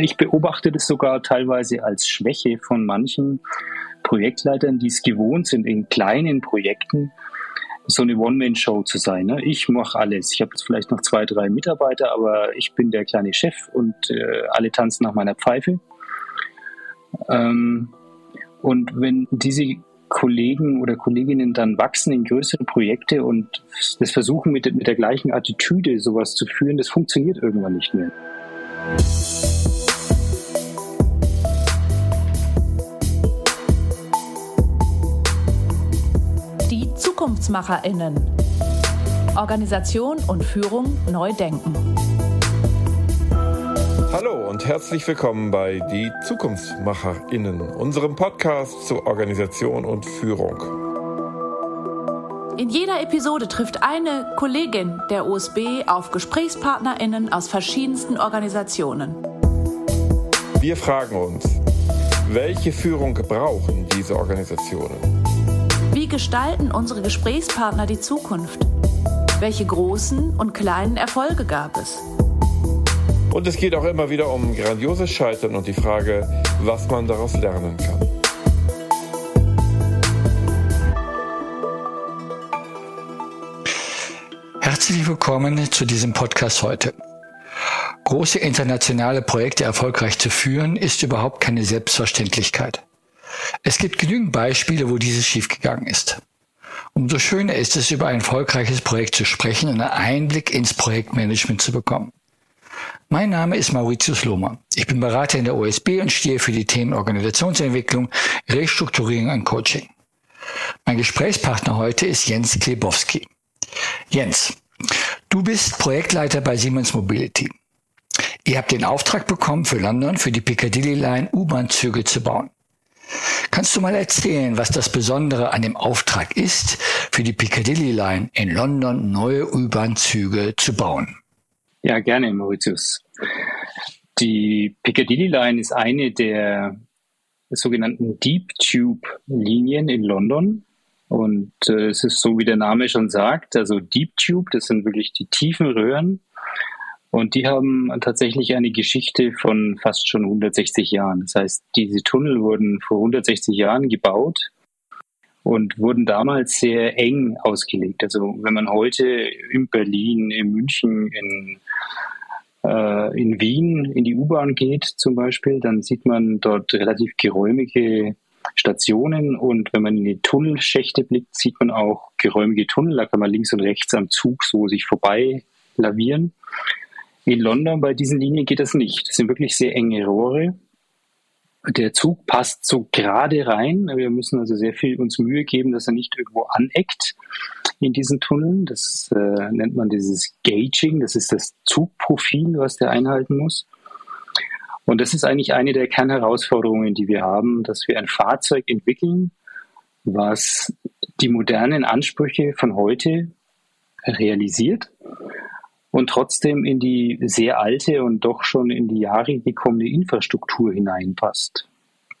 Ich beobachte das sogar teilweise als Schwäche von manchen Projektleitern, die es gewohnt sind, in kleinen Projekten so eine One-Man-Show zu sein. Ne? Ich mache alles. Ich habe jetzt vielleicht noch zwei, drei Mitarbeiter, aber ich bin der kleine Chef und äh, alle tanzen nach meiner Pfeife. Ähm, und wenn diese Kollegen oder Kolleginnen dann wachsen in größere Projekte und das versuchen mit, mit der gleichen Attitüde sowas zu führen, das funktioniert irgendwann nicht mehr. ZukunftsmacherInnen. Organisation und Führung neu denken. Hallo und herzlich willkommen bei Die ZukunftsmacherInnen, unserem Podcast zur Organisation und Führung. In jeder Episode trifft eine Kollegin der OSB auf GesprächspartnerInnen aus verschiedensten Organisationen. Wir fragen uns, welche Führung brauchen diese Organisationen? Wie gestalten unsere Gesprächspartner die Zukunft? Welche großen und kleinen Erfolge gab es? Und es geht auch immer wieder um grandioses Scheitern und die Frage, was man daraus lernen kann. Herzlich willkommen zu diesem Podcast heute. Große internationale Projekte erfolgreich zu führen, ist überhaupt keine Selbstverständlichkeit. Es gibt genügend Beispiele, wo dieses schiefgegangen ist. Umso schöner ist es, über ein erfolgreiches Projekt zu sprechen und einen Einblick ins Projektmanagement zu bekommen. Mein Name ist Mauritius Lohmer. Ich bin Berater in der OSB und stehe für die Themen Organisationsentwicklung, Restrukturierung und Coaching. Mein Gesprächspartner heute ist Jens Klebowski. Jens, du bist Projektleiter bei Siemens Mobility. Ihr habt den Auftrag bekommen, für London für die Piccadilly Line U-Bahn-Züge zu bauen. Kannst du mal erzählen, was das Besondere an dem Auftrag ist, für die Piccadilly Line in London neue U-Bahn-Züge zu bauen? Ja, gerne, Mauritius. Die Piccadilly Line ist eine der sogenannten Deep Tube Linien in London. Und äh, es ist so, wie der Name schon sagt, also Deep Tube, das sind wirklich die tiefen Röhren. Und die haben tatsächlich eine Geschichte von fast schon 160 Jahren. Das heißt, diese Tunnel wurden vor 160 Jahren gebaut und wurden damals sehr eng ausgelegt. Also wenn man heute in Berlin, in München, in, äh, in Wien in die U-Bahn geht zum Beispiel, dann sieht man dort relativ geräumige Stationen und wenn man in die Tunnelschächte blickt, sieht man auch geräumige Tunnel. Da kann man links und rechts am Zug so sich vorbei lavieren. In London bei diesen Linien geht das nicht. Das sind wirklich sehr enge Rohre der Zug passt so gerade rein. Wir müssen also sehr viel uns Mühe geben, dass er nicht irgendwo aneckt in diesen Tunneln. Das äh, nennt man dieses Gaging. Das ist das Zugprofil, was der einhalten muss. Und das ist eigentlich eine der Kernherausforderungen, die wir haben, dass wir ein Fahrzeug entwickeln, was die modernen Ansprüche von heute realisiert und trotzdem in die sehr alte und doch schon in die Jahre gekommene Infrastruktur hineinpasst.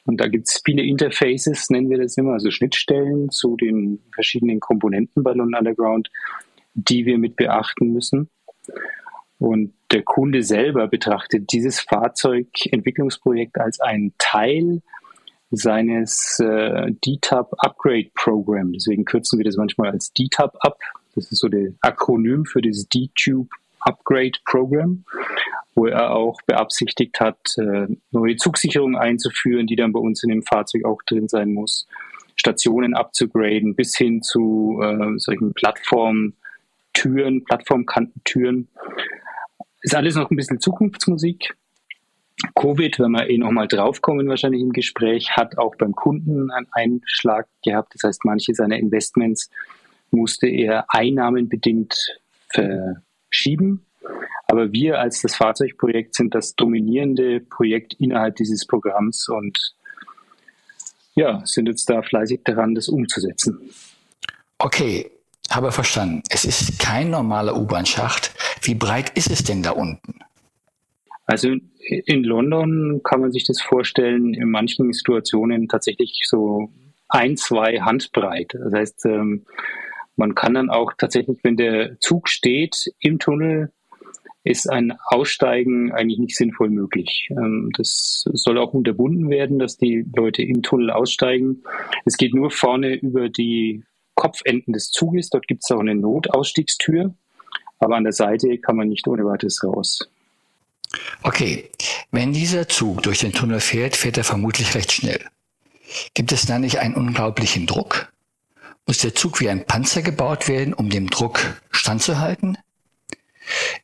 Und da gibt es viele Interfaces, nennen wir das immer, also Schnittstellen zu den verschiedenen Komponenten bei London Underground, die wir mit beachten müssen. Und der Kunde selber betrachtet dieses Fahrzeugentwicklungsprojekt als einen Teil seines äh, DTAP Upgrade Program. Deswegen kürzen wir das manchmal als DTAP ab. Das ist so der Akronym für das D-Tube Upgrade Program, wo er auch beabsichtigt hat, äh, neue Zugsicherungen einzuführen, die dann bei uns in dem Fahrzeug auch drin sein muss, Stationen abzugraden, bis hin zu äh, solchen Plattformtüren, Plattformkantentüren. Ist alles noch ein bisschen Zukunftsmusik. Covid, wenn wir eh nochmal draufkommen, wahrscheinlich im Gespräch, hat auch beim Kunden einen Einschlag gehabt. Das heißt, manche seiner Investments musste er einnahmenbedingt verschieben. Aber wir als das Fahrzeugprojekt sind das dominierende Projekt innerhalb dieses Programms und ja, sind jetzt da fleißig daran, das umzusetzen. Okay, habe verstanden. Es ist kein normaler U-Bahn-Schacht. Wie breit ist es denn da unten? Also in London kann man sich das vorstellen, in manchen Situationen tatsächlich so ein, zwei Handbreit. Das heißt, ähm, man kann dann auch tatsächlich, wenn der Zug steht im Tunnel, ist ein Aussteigen eigentlich nicht sinnvoll möglich. Ähm, das soll auch unterbunden werden, dass die Leute im Tunnel aussteigen. Es geht nur vorne über die Kopfenden des Zuges. Dort gibt es auch eine Notausstiegstür. Aber an der Seite kann man nicht ohne weiteres raus. Okay, wenn dieser Zug durch den Tunnel fährt, fährt er vermutlich recht schnell. Gibt es da nicht einen unglaublichen Druck? Muss der Zug wie ein Panzer gebaut werden, um dem Druck standzuhalten?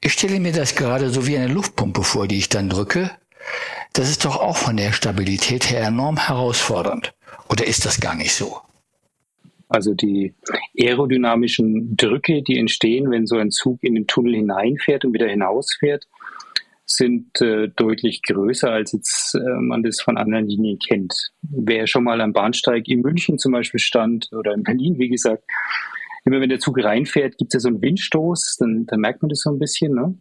Ich stelle mir das gerade so wie eine Luftpumpe vor, die ich dann drücke. Das ist doch auch von der Stabilität her enorm herausfordernd. Oder ist das gar nicht so? Also die aerodynamischen Drücke, die entstehen, wenn so ein Zug in den Tunnel hineinfährt und wieder hinausfährt, sind äh, deutlich größer, als jetzt äh, man das von anderen Linien kennt. Wer schon mal am Bahnsteig in München zum Beispiel stand oder in Berlin, wie gesagt, immer wenn der Zug reinfährt, gibt es ja so einen Windstoß, dann, dann merkt man das so ein bisschen. Ne?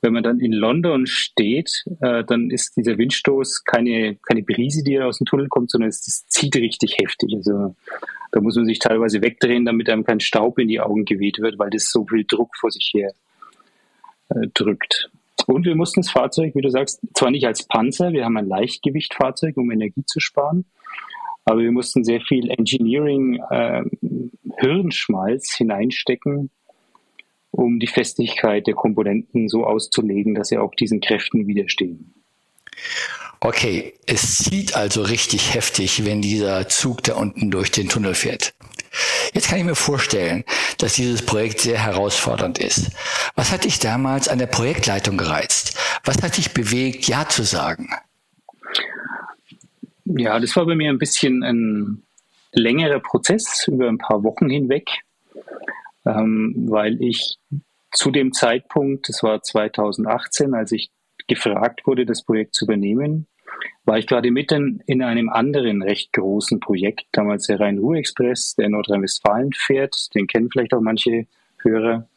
Wenn man dann in London steht, äh, dann ist dieser Windstoß keine, keine Brise, die aus dem Tunnel kommt, sondern es, es zieht richtig heftig. Also da muss man sich teilweise wegdrehen, damit einem kein Staub in die Augen geweht wird, weil das so viel Druck vor sich her äh, drückt. Und wir mussten das Fahrzeug, wie du sagst, zwar nicht als Panzer, wir haben ein Leichtgewichtfahrzeug, um Energie zu sparen, aber wir mussten sehr viel Engineering, äh, Hirnschmalz hineinstecken, um die Festigkeit der Komponenten so auszulegen, dass sie auch diesen Kräften widerstehen. Okay, es zieht also richtig heftig, wenn dieser Zug da unten durch den Tunnel fährt. Jetzt kann ich mir vorstellen, dass dieses Projekt sehr herausfordernd ist. Was hat dich damals an der Projektleitung gereizt? Was hat dich bewegt, Ja zu sagen? Ja, das war bei mir ein bisschen ein längerer Prozess über ein paar Wochen hinweg, ähm, weil ich zu dem Zeitpunkt, das war 2018, als ich gefragt wurde, das Projekt zu übernehmen, war ich gerade mitten in einem anderen recht großen Projekt, damals der Rhein-Ruhr-Express, der Nordrhein-Westfalen fährt. Den kennen vielleicht auch manche Hörer.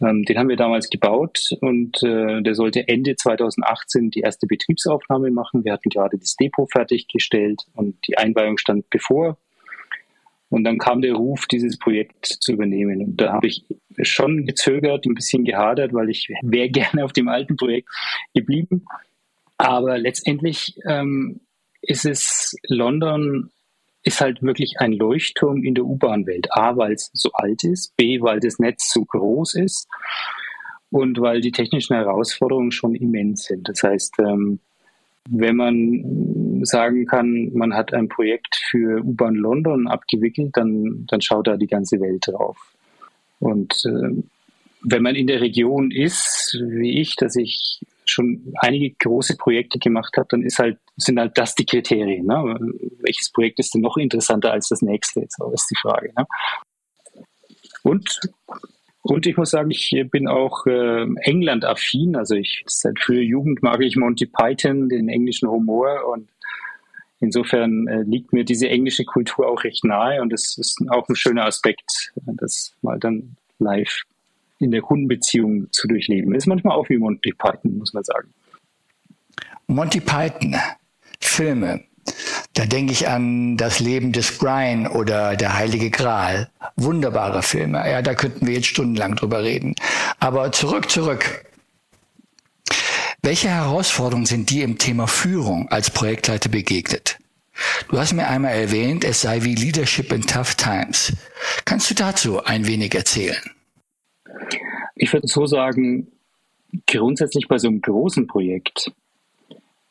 Ähm, den haben wir damals gebaut und äh, der sollte Ende 2018 die erste Betriebsaufnahme machen. Wir hatten gerade das Depot fertiggestellt und die Einweihung stand bevor. Und dann kam der Ruf, dieses Projekt zu übernehmen. Und da habe ich schon gezögert, ein bisschen gehadert, weil ich wäre gerne auf dem alten Projekt geblieben. Aber letztendlich ähm, ist es London ist halt wirklich ein Leuchtturm in der U-Bahn-Welt. A, weil es so alt ist, B, weil das Netz so groß ist und weil die technischen Herausforderungen schon immens sind. Das heißt, ähm, wenn man sagen kann, man hat ein Projekt für U-Bahn London abgewickelt, dann, dann schaut da die ganze Welt drauf. Und äh, wenn man in der Region ist, wie ich, dass ich schon einige große Projekte gemacht habe, dann ist halt, sind halt das die Kriterien. Ne? Welches Projekt ist denn noch interessanter als das nächste? So ist die Frage. Ne? Und, und ich muss sagen, ich bin auch äh, England-affin. Also ich seit früher Jugend mag ich Monty Python, den englischen Humor und Insofern äh, liegt mir diese englische Kultur auch recht nahe und das ist auch ein schöner Aspekt, das mal dann live in der Kundenbeziehung zu durchleben. Ist manchmal auch wie Monty Python, muss man sagen. Monty Python, Filme. Da denke ich an das Leben des Brian oder der Heilige Gral. Wunderbare Filme. Ja, da könnten wir jetzt stundenlang drüber reden. Aber zurück, zurück. Welche Herausforderungen sind dir im Thema Führung als Projektleiter begegnet? Du hast mir einmal erwähnt, es sei wie Leadership in Tough Times. Kannst du dazu ein wenig erzählen? Ich würde so sagen, grundsätzlich bei so einem großen Projekt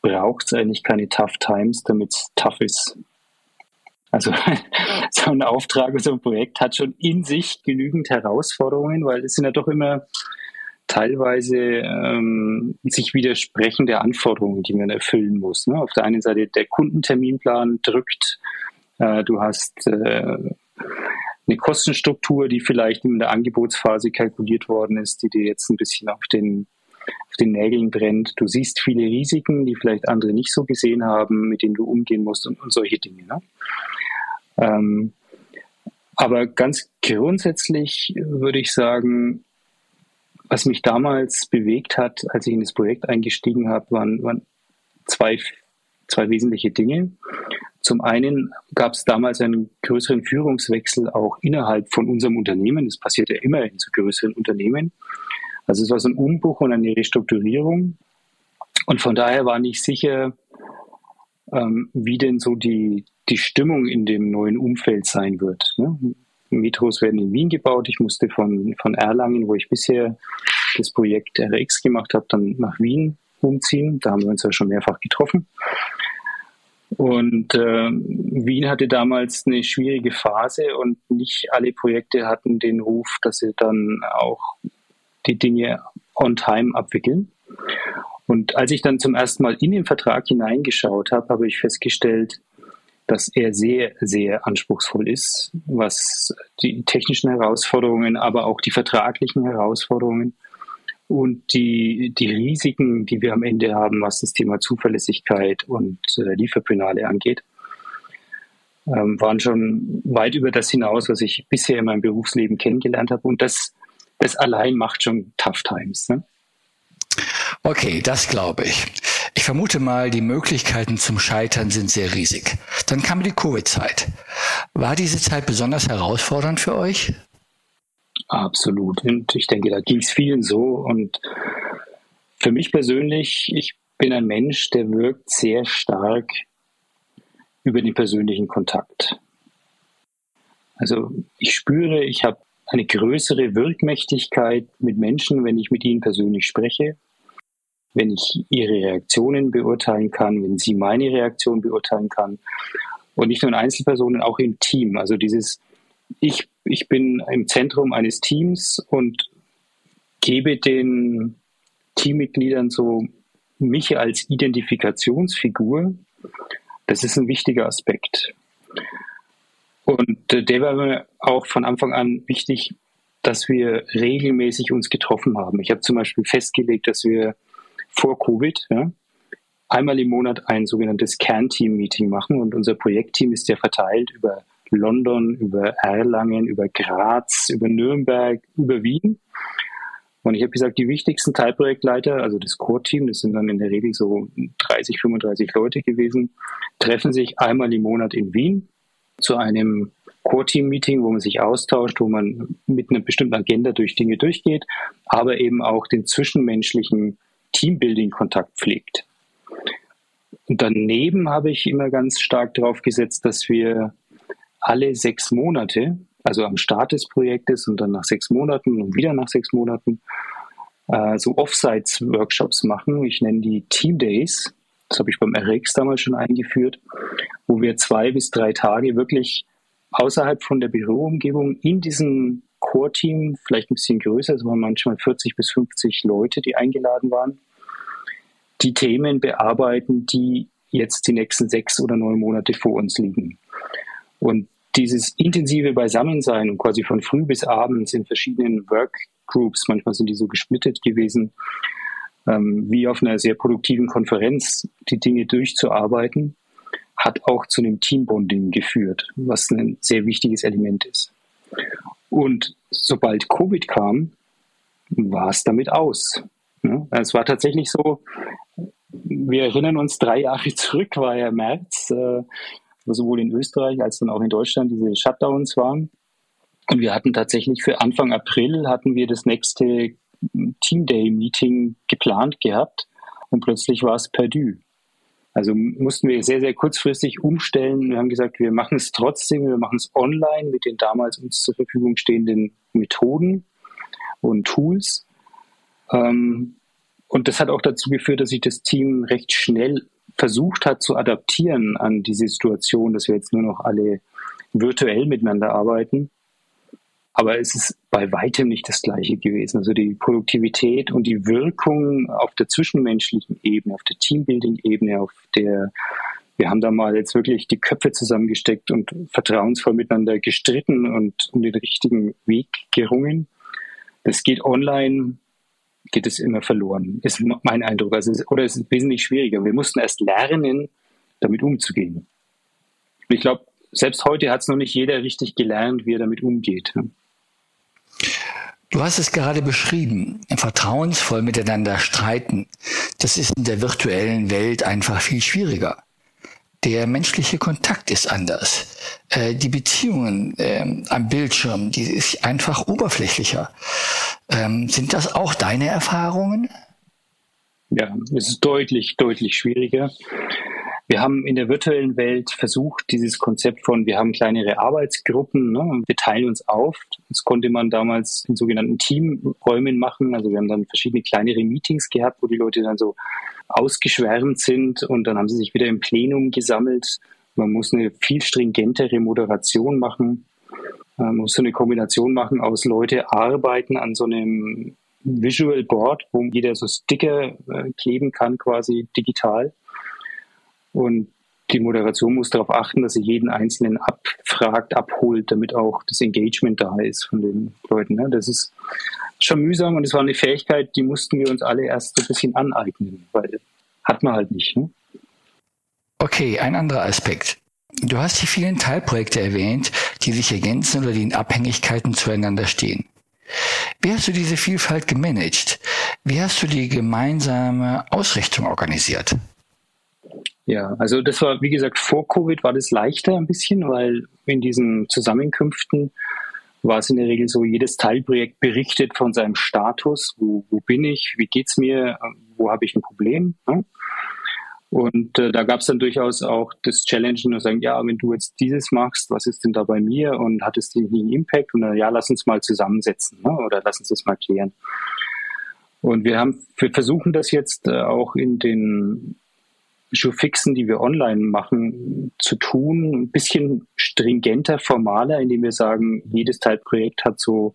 braucht es eigentlich keine Tough Times, damit es tough ist. Also so ein Auftrag, so ein Projekt hat schon in sich genügend Herausforderungen, weil es sind ja doch immer teilweise ähm, sich widersprechende Anforderungen, die man erfüllen muss. Ne? Auf der einen Seite der Kundenterminplan drückt, äh, du hast äh, eine Kostenstruktur, die vielleicht in der Angebotsphase kalkuliert worden ist, die dir jetzt ein bisschen auf den, auf den Nägeln brennt. Du siehst viele Risiken, die vielleicht andere nicht so gesehen haben, mit denen du umgehen musst und, und solche Dinge. Ne? Ähm, aber ganz grundsätzlich würde ich sagen, was mich damals bewegt hat, als ich in das Projekt eingestiegen habe, waren, waren zwei, zwei wesentliche Dinge. Zum einen gab es damals einen größeren Führungswechsel auch innerhalb von unserem Unternehmen. Das passiert ja immer in so größeren Unternehmen. Also es war so ein Umbruch und eine Restrukturierung. Und von daher war nicht sicher, ähm, wie denn so die, die Stimmung in dem neuen Umfeld sein wird. Ne? Metros werden in Wien gebaut. Ich musste von, von Erlangen, wo ich bisher das Projekt RX gemacht habe, dann nach Wien umziehen. Da haben wir uns ja schon mehrfach getroffen. Und äh, Wien hatte damals eine schwierige Phase und nicht alle Projekte hatten den Ruf, dass sie dann auch die Dinge on time abwickeln. Und als ich dann zum ersten Mal in den Vertrag hineingeschaut habe, habe ich festgestellt, dass er sehr, sehr anspruchsvoll ist, was die technischen Herausforderungen, aber auch die vertraglichen Herausforderungen und die, die Risiken, die wir am Ende haben, was das Thema Zuverlässigkeit und äh, Lieferpenale angeht, ähm, waren schon weit über das hinaus, was ich bisher in meinem Berufsleben kennengelernt habe. Und das, das allein macht schon Tough Times. Ne? Okay, das glaube ich. Ich vermute mal, die Möglichkeiten zum Scheitern sind sehr riesig. Dann kam die Covid-Zeit. War diese Zeit besonders herausfordernd für euch? Absolut. Und ich denke, da ging es vielen so. Und für mich persönlich, ich bin ein Mensch, der wirkt sehr stark über den persönlichen Kontakt. Also ich spüre, ich habe eine größere Wirkmächtigkeit mit Menschen, wenn ich mit ihnen persönlich spreche, wenn ich ihre Reaktionen beurteilen kann, wenn sie meine Reaktion beurteilen kann. Und nicht nur in Einzelpersonen, auch im Team. Also dieses ich, ich bin im Zentrum eines Teams und gebe den Teammitgliedern so mich als Identifikationsfigur. Das ist ein wichtiger Aspekt. Und äh, der war mir auch von Anfang an wichtig, dass wir regelmäßig uns getroffen haben. Ich habe zum Beispiel festgelegt, dass wir vor Covid ja, einmal im Monat ein sogenanntes Kernteam-Meeting machen und unser Projektteam ist ja verteilt über London, über Erlangen, über Graz, über Nürnberg, über Wien. Und ich habe gesagt, die wichtigsten Teilprojektleiter, also das Core-Team, das sind dann in der Regel so 30, 35 Leute gewesen, treffen sich einmal im Monat in Wien zu einem Core-Team-Meeting, wo man sich austauscht, wo man mit einer bestimmten Agenda durch Dinge durchgeht, aber eben auch den zwischenmenschlichen Teambuilding-Kontakt pflegt. Und daneben habe ich immer ganz stark darauf gesetzt, dass wir alle sechs Monate, also am Start des Projektes und dann nach sechs Monaten und wieder nach sechs Monaten, äh, so Offsites-Workshops machen. Ich nenne die Team Days. Das habe ich beim RX damals schon eingeführt, wo wir zwei bis drei Tage wirklich außerhalb von der Büroumgebung in diesem Core-Team, vielleicht ein bisschen größer, es waren manchmal 40 bis 50 Leute, die eingeladen waren, die Themen bearbeiten, die jetzt die nächsten sechs oder neun Monate vor uns liegen. Und dieses intensive Beisammensein und quasi von früh bis abends in verschiedenen Workgroups, manchmal sind die so gesplittet gewesen, ähm, wie auf einer sehr produktiven Konferenz die Dinge durchzuarbeiten, hat auch zu einem Teambonding geführt, was ein sehr wichtiges Element ist. Und sobald Covid kam, war es damit aus. Ja, es war tatsächlich so, wir erinnern uns, drei Jahre zurück war ja März, äh, sowohl in Österreich als dann auch in Deutschland diese Shutdowns waren. Und wir hatten tatsächlich für Anfang April hatten wir das nächste Team Day Meeting geplant gehabt und plötzlich war es perdu. Also mussten wir sehr, sehr kurzfristig umstellen. Wir haben gesagt, wir machen es trotzdem, wir machen es online mit den damals uns zur Verfügung stehenden Methoden und Tools. Ähm, und das hat auch dazu geführt, dass sich das Team recht schnell versucht hat zu adaptieren an diese Situation, dass wir jetzt nur noch alle virtuell miteinander arbeiten. Aber es ist bei weitem nicht das Gleiche gewesen. Also die Produktivität und die Wirkung auf der zwischenmenschlichen Ebene, auf der Teambuilding-Ebene, auf der, wir haben da mal jetzt wirklich die Köpfe zusammengesteckt und vertrauensvoll miteinander gestritten und um den richtigen Weg gerungen. Das geht online geht es immer verloren, ist mein Eindruck. Also, oder es ist wesentlich schwieriger. Wir mussten erst lernen, damit umzugehen. Ich glaube, selbst heute hat es noch nicht jeder richtig gelernt, wie er damit umgeht. Du hast es gerade beschrieben, vertrauensvoll miteinander streiten. Das ist in der virtuellen Welt einfach viel schwieriger. Der menschliche Kontakt ist anders. Äh, die Beziehungen äh, am Bildschirm, die ist einfach oberflächlicher. Ähm, sind das auch deine Erfahrungen? Ja, es ist deutlich, deutlich schwieriger. Wir haben in der virtuellen Welt versucht, dieses Konzept von, wir haben kleinere Arbeitsgruppen, ne, wir teilen uns auf. Das konnte man damals in sogenannten Teamräumen machen. Also wir haben dann verschiedene kleinere Meetings gehabt, wo die Leute dann so ausgeschwärmt sind und dann haben sie sich wieder im Plenum gesammelt. Man muss eine viel stringentere Moderation machen. Man muss so eine Kombination machen aus Leute arbeiten an so einem Visual Board, wo jeder so Sticker äh, kleben kann, quasi digital. Und die Moderation muss darauf achten, dass sie jeden Einzelnen abfragt, abholt, damit auch das Engagement da ist von den Leuten. Ne? Das ist schon mühsam und es war eine Fähigkeit, die mussten wir uns alle erst so ein bisschen aneignen, weil hat man halt nicht. Ne? Okay, ein anderer Aspekt. Du hast die vielen Teilprojekte erwähnt, die sich ergänzen oder die in Abhängigkeiten zueinander stehen. Wie hast du diese Vielfalt gemanagt? Wie hast du die gemeinsame Ausrichtung organisiert? Ja, also das war, wie gesagt, vor Covid war das leichter ein bisschen, weil in diesen Zusammenkünften war es in der Regel so, jedes Teilprojekt berichtet von seinem Status, wo, wo bin ich, wie geht's mir, wo habe ich ein Problem. Ne? Und äh, da gab es dann durchaus auch das Challengen und sagen, ja, wenn du jetzt dieses machst, was ist denn da bei mir und hat es denn einen Impact? Und dann, ja, lass uns mal zusammensetzen ne? oder lass uns das mal klären. Und wir haben, wir versuchen das jetzt äh, auch in den Showfixen, die wir online machen, zu tun, ein bisschen stringenter, formaler, indem wir sagen, jedes Teilprojekt hat so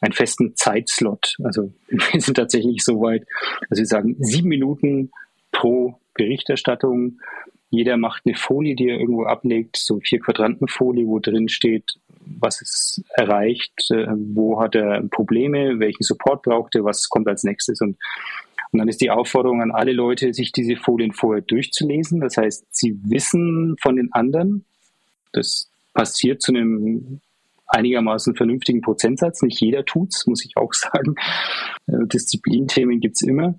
einen festen Zeitslot. Also wir sind tatsächlich so weit, dass wir sagen, sieben Minuten pro Berichterstattung. Jeder macht eine Folie, die er irgendwo ablegt, so vier Quadranten Folie, wo drin steht, was ist erreicht, äh, wo hat er Probleme, welchen Support braucht er, was kommt als nächstes und und dann ist die Aufforderung an alle Leute, sich diese Folien vorher durchzulesen. Das heißt, sie wissen von den anderen. Das passiert zu einem einigermaßen vernünftigen Prozentsatz. Nicht jeder tut's, muss ich auch sagen. Äh, Disziplinthemen gibt's immer.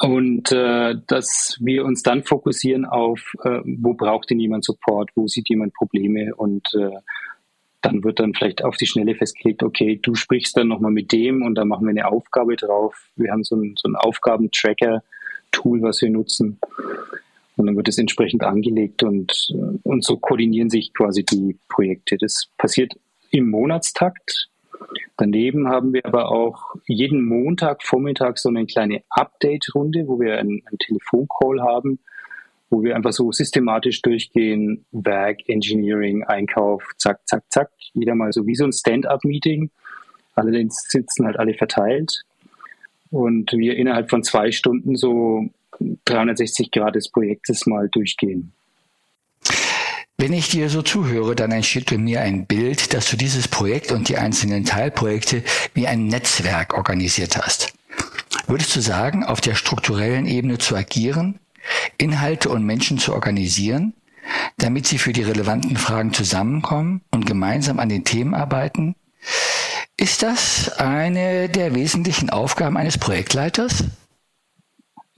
Und äh, dass wir uns dann fokussieren auf, äh, wo braucht denn jemand Support, wo sieht jemand Probleme und äh, dann wird dann vielleicht auf die Schnelle festgelegt, okay, du sprichst dann nochmal mit dem und dann machen wir eine Aufgabe drauf. Wir haben so ein, so ein Aufgabentracker-Tool, was wir nutzen. Und dann wird es entsprechend angelegt und, und so koordinieren sich quasi die Projekte. Das passiert im Monatstakt. Daneben haben wir aber auch jeden Montag Vormittag so eine kleine Update-Runde, wo wir einen, einen Telefoncall haben, wo wir einfach so systematisch durchgehen, Werk, Engineering, Einkauf, zack, zack, zack, jeder mal so wie so ein Stand-up-Meeting. Allerdings sitzen halt alle verteilt und wir innerhalb von zwei Stunden so 360 Grad des Projektes mal durchgehen. Wenn ich dir so zuhöre, dann entsteht bei mir ein Bild, dass du dieses Projekt und die einzelnen Teilprojekte wie ein Netzwerk organisiert hast. Würdest du sagen, auf der strukturellen Ebene zu agieren, Inhalte und Menschen zu organisieren, damit sie für die relevanten Fragen zusammenkommen und gemeinsam an den Themen arbeiten? Ist das eine der wesentlichen Aufgaben eines Projektleiters?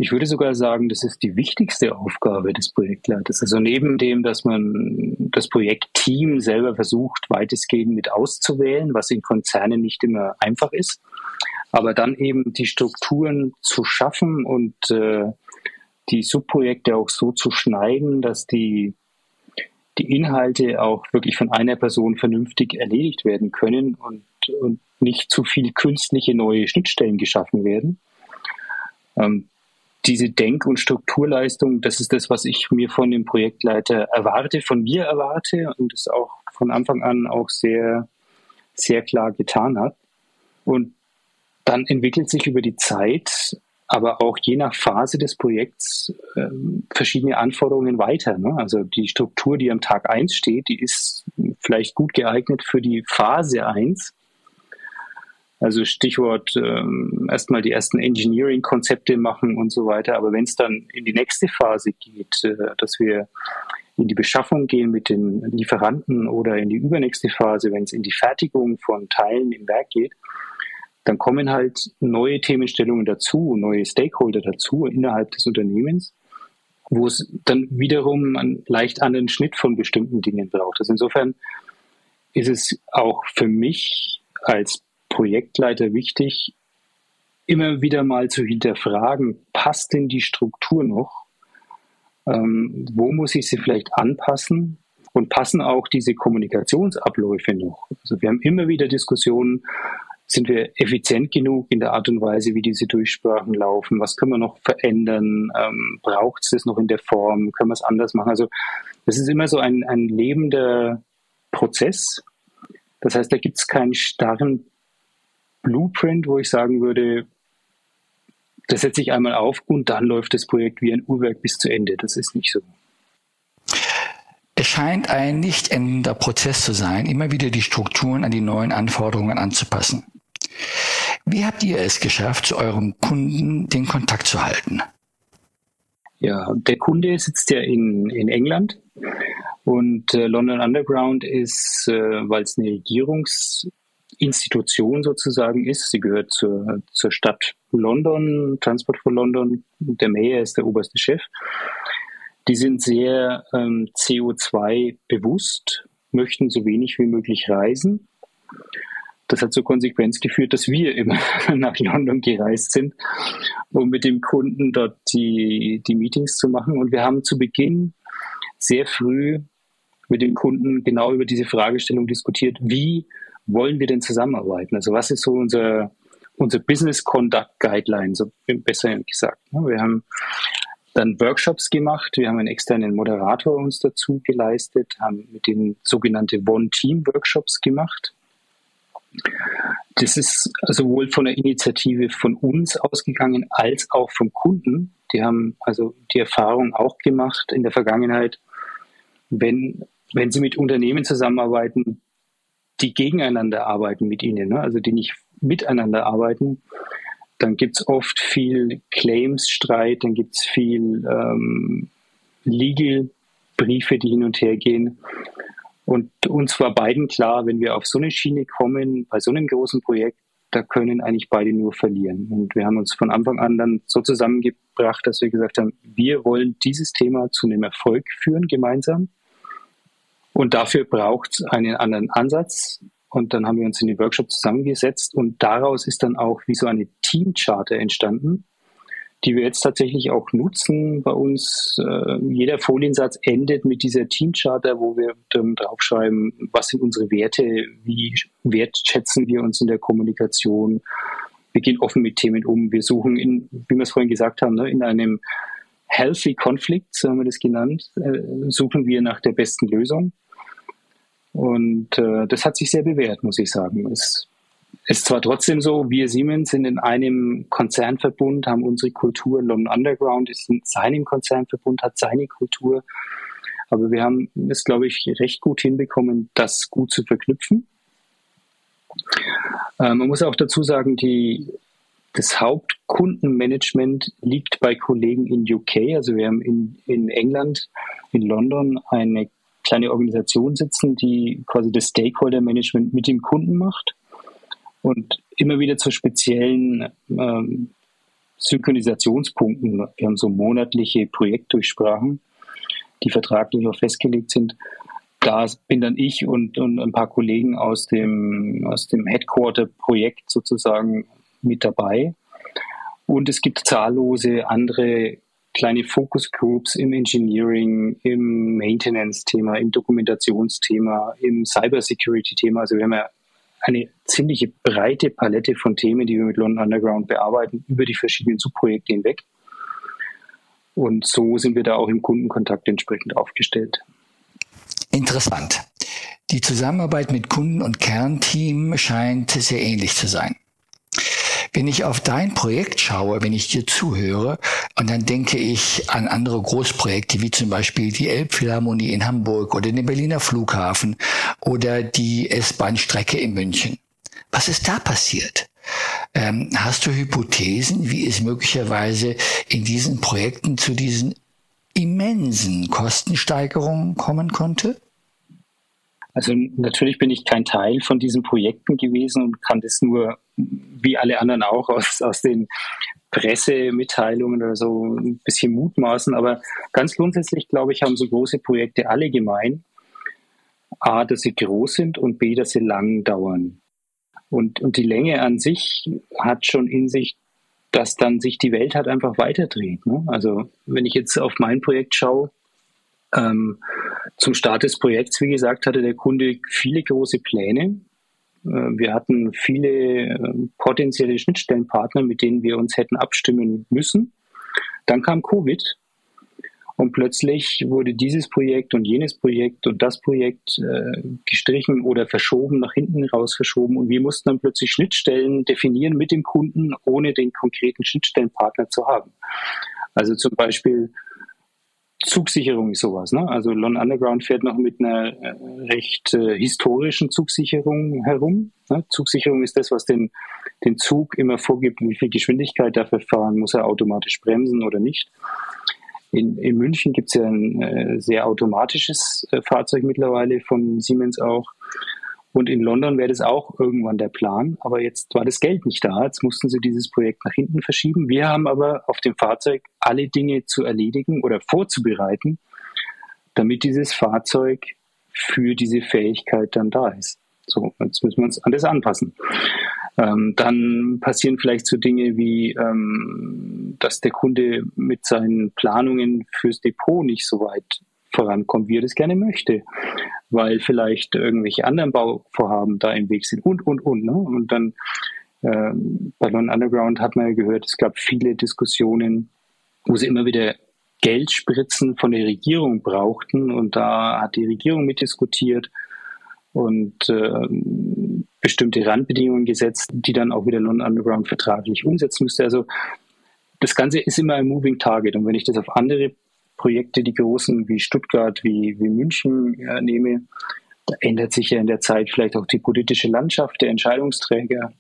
Ich würde sogar sagen, das ist die wichtigste Aufgabe des Projektleiters. Also neben dem, dass man das Projektteam selber versucht, weitestgehend mit auszuwählen, was in Konzernen nicht immer einfach ist, aber dann eben die Strukturen zu schaffen und äh, die Subprojekte auch so zu schneiden, dass die, die Inhalte auch wirklich von einer Person vernünftig erledigt werden können und, und nicht zu viel künstliche neue Schnittstellen geschaffen werden. Ähm, diese Denk- und Strukturleistung, das ist das, was ich mir von dem Projektleiter erwarte, von mir erwarte und es auch von Anfang an auch sehr, sehr klar getan hat. Und dann entwickelt sich über die Zeit aber auch je nach Phase des Projekts äh, verschiedene Anforderungen weiter. Ne? Also die Struktur, die am Tag eins steht, die ist vielleicht gut geeignet für die Phase eins. Also Stichwort ähm, erstmal die ersten Engineering-Konzepte machen und so weiter. Aber wenn es dann in die nächste Phase geht, äh, dass wir in die Beschaffung gehen mit den Lieferanten oder in die übernächste Phase, wenn es in die Fertigung von Teilen im Werk geht, dann kommen halt neue Themenstellungen dazu, neue Stakeholder dazu innerhalb des Unternehmens, wo es dann wiederum einen leicht anderen Schnitt von bestimmten Dingen braucht. Also insofern ist es auch für mich als Projektleiter wichtig, immer wieder mal zu hinterfragen, passt denn die Struktur noch? Ähm, wo muss ich sie vielleicht anpassen? Und passen auch diese Kommunikationsabläufe noch? Also wir haben immer wieder Diskussionen, sind wir effizient genug in der Art und Weise, wie diese Durchsprachen laufen? Was können wir noch verändern? Ähm, Braucht es das noch in der Form? Können wir es anders machen? Also das ist immer so ein, ein lebender Prozess. Das heißt, da gibt es keinen starren Blueprint, wo ich sagen würde, das setze ich einmal auf und dann läuft das Projekt wie ein Uhrwerk bis zu Ende. Das ist nicht so. Es scheint ein nicht endender Prozess zu sein, immer wieder die Strukturen an die neuen Anforderungen anzupassen. Wie habt ihr es geschafft, zu eurem Kunden den Kontakt zu halten? Ja, der Kunde sitzt ja in, in England und äh, London Underground ist, äh, weil es eine Regierungsinstitution sozusagen ist, sie gehört zur, zur Stadt London, Transport for London, der Mayor ist der oberste Chef. Die sind sehr ähm, CO2 bewusst, möchten so wenig wie möglich reisen das hat zur Konsequenz geführt, dass wir immer nach London gereist sind, um mit dem Kunden dort die, die Meetings zu machen. Und wir haben zu Beginn sehr früh mit dem Kunden genau über diese Fragestellung diskutiert, wie wollen wir denn zusammenarbeiten? Also was ist so unser, unser Business Conduct Guideline, so besser gesagt. Wir haben dann Workshops gemacht, wir haben einen externen Moderator uns dazu geleistet, haben mit den sogenannte One-Team-Workshops gemacht das ist sowohl von der Initiative von uns ausgegangen als auch vom Kunden. Die haben also die Erfahrung auch gemacht in der Vergangenheit, wenn, wenn sie mit Unternehmen zusammenarbeiten, die gegeneinander arbeiten mit ihnen, ne? also die nicht miteinander arbeiten, dann gibt es oft viel Claims-Streit, dann gibt es viel ähm, Legal-Briefe, die hin und her gehen. Und uns war beiden klar, wenn wir auf so eine Schiene kommen, bei so einem großen Projekt, da können eigentlich beide nur verlieren. Und wir haben uns von Anfang an dann so zusammengebracht, dass wir gesagt haben, wir wollen dieses Thema zu einem Erfolg führen gemeinsam. Und dafür braucht es einen anderen Ansatz. Und dann haben wir uns in den Workshop zusammengesetzt und daraus ist dann auch wie so eine Teamcharter entstanden, die wir jetzt tatsächlich auch nutzen bei uns. Äh, jeder Foliensatz endet mit dieser Teamcharter, wo wir dann draufschreiben, was sind unsere Werte, wie wertschätzen wir uns in der Kommunikation. Wir gehen offen mit Themen um. Wir suchen, in, wie wir es vorhin gesagt haben, ne, in einem Healthy Conflict, so haben wir das genannt, äh, suchen wir nach der besten Lösung. Und äh, das hat sich sehr bewährt, muss ich sagen. Es ist zwar trotzdem so, wir Siemens sind in einem Konzernverbund, haben unsere Kultur, London Underground ist in seinem Konzernverbund, hat seine Kultur. Aber wir haben es, glaube ich, recht gut hinbekommen, das gut zu verknüpfen. Äh, man muss auch dazu sagen, die, das Hauptkundenmanagement liegt bei Kollegen in UK. Also wir haben in, in England, in London eine kleine Organisation sitzen, die quasi das Stakeholder-Management mit dem Kunden macht und immer wieder zu speziellen ähm, Synchronisationspunkten. Wir haben so monatliche Projektdurchsprachen, die vertraglich auch festgelegt sind. Da bin dann ich und, und ein paar Kollegen aus dem, aus dem Headquarter-Projekt sozusagen mit dabei. Und es gibt zahllose andere kleine Focus Groups im Engineering, im Maintenance-Thema, im Dokumentationsthema, im Cybersecurity-Thema. Also wir haben ja eine ziemliche breite Palette von Themen, die wir mit London Underground bearbeiten, über die verschiedenen Subprojekte hinweg. Und so sind wir da auch im Kundenkontakt entsprechend aufgestellt. Interessant. Die Zusammenarbeit mit Kunden und Kernteam scheint sehr ähnlich zu sein. Wenn ich auf dein Projekt schaue, wenn ich dir zuhöre, und dann denke ich an andere Großprojekte, wie zum Beispiel die Elbphilharmonie in Hamburg oder den Berliner Flughafen oder die S-Bahn-Strecke in München. Was ist da passiert? Ähm, hast du Hypothesen, wie es möglicherweise in diesen Projekten zu diesen immensen Kostensteigerungen kommen konnte? Also natürlich bin ich kein Teil von diesen Projekten gewesen und kann das nur, wie alle anderen auch, aus, aus den Pressemitteilungen oder so ein bisschen mutmaßen. Aber ganz grundsätzlich, glaube ich, haben so große Projekte alle gemein. A, dass sie groß sind und B, dass sie lang dauern. Und, und die Länge an sich hat schon in sich, dass dann sich die Welt halt einfach weiterdreht. Ne? Also wenn ich jetzt auf mein Projekt schaue, ähm, zum Start des Projekts, wie gesagt, hatte der Kunde viele große Pläne. Äh, wir hatten viele äh, potenzielle Schnittstellenpartner, mit denen wir uns hätten abstimmen müssen. Dann kam Covid und plötzlich wurde dieses Projekt und jenes Projekt und das Projekt äh, gestrichen oder verschoben, nach hinten raus verschoben. Und wir mussten dann plötzlich Schnittstellen definieren mit dem Kunden, ohne den konkreten Schnittstellenpartner zu haben. Also zum Beispiel Zugsicherung ist sowas. Ne? Also Lon Underground fährt noch mit einer äh, recht äh, historischen Zugsicherung herum. Ne? Zugsicherung ist das, was den, den Zug immer vorgibt, wie viel Geschwindigkeit dafür fahren, muss er automatisch bremsen oder nicht. In, in München gibt es ja ein äh, sehr automatisches äh, Fahrzeug mittlerweile von Siemens auch. Und in London wäre das auch irgendwann der Plan. Aber jetzt war das Geld nicht da. Jetzt mussten sie dieses Projekt nach hinten verschieben. Wir haben aber auf dem Fahrzeug alle Dinge zu erledigen oder vorzubereiten, damit dieses Fahrzeug für diese Fähigkeit dann da ist. So, jetzt müssen wir uns an das anpassen. Ähm, dann passieren vielleicht so Dinge wie, ähm, dass der Kunde mit seinen Planungen fürs Depot nicht so weit vorankommt, wie er das gerne möchte, weil vielleicht irgendwelche anderen Bauvorhaben da im Weg sind und, und, und. Ne? Und dann äh, bei London Underground hat man ja gehört, es gab viele Diskussionen, wo sie immer wieder Geldspritzen von der Regierung brauchten und da hat die Regierung mitdiskutiert und äh, bestimmte Randbedingungen gesetzt, die dann auch wieder Non-Underground vertraglich umsetzen müsste. Also das Ganze ist immer ein Moving Target. Und wenn ich das auf andere Projekte, die großen wie Stuttgart, wie, wie München äh, nehme, da ändert sich ja in der Zeit vielleicht auch die politische Landschaft der Entscheidungsträger.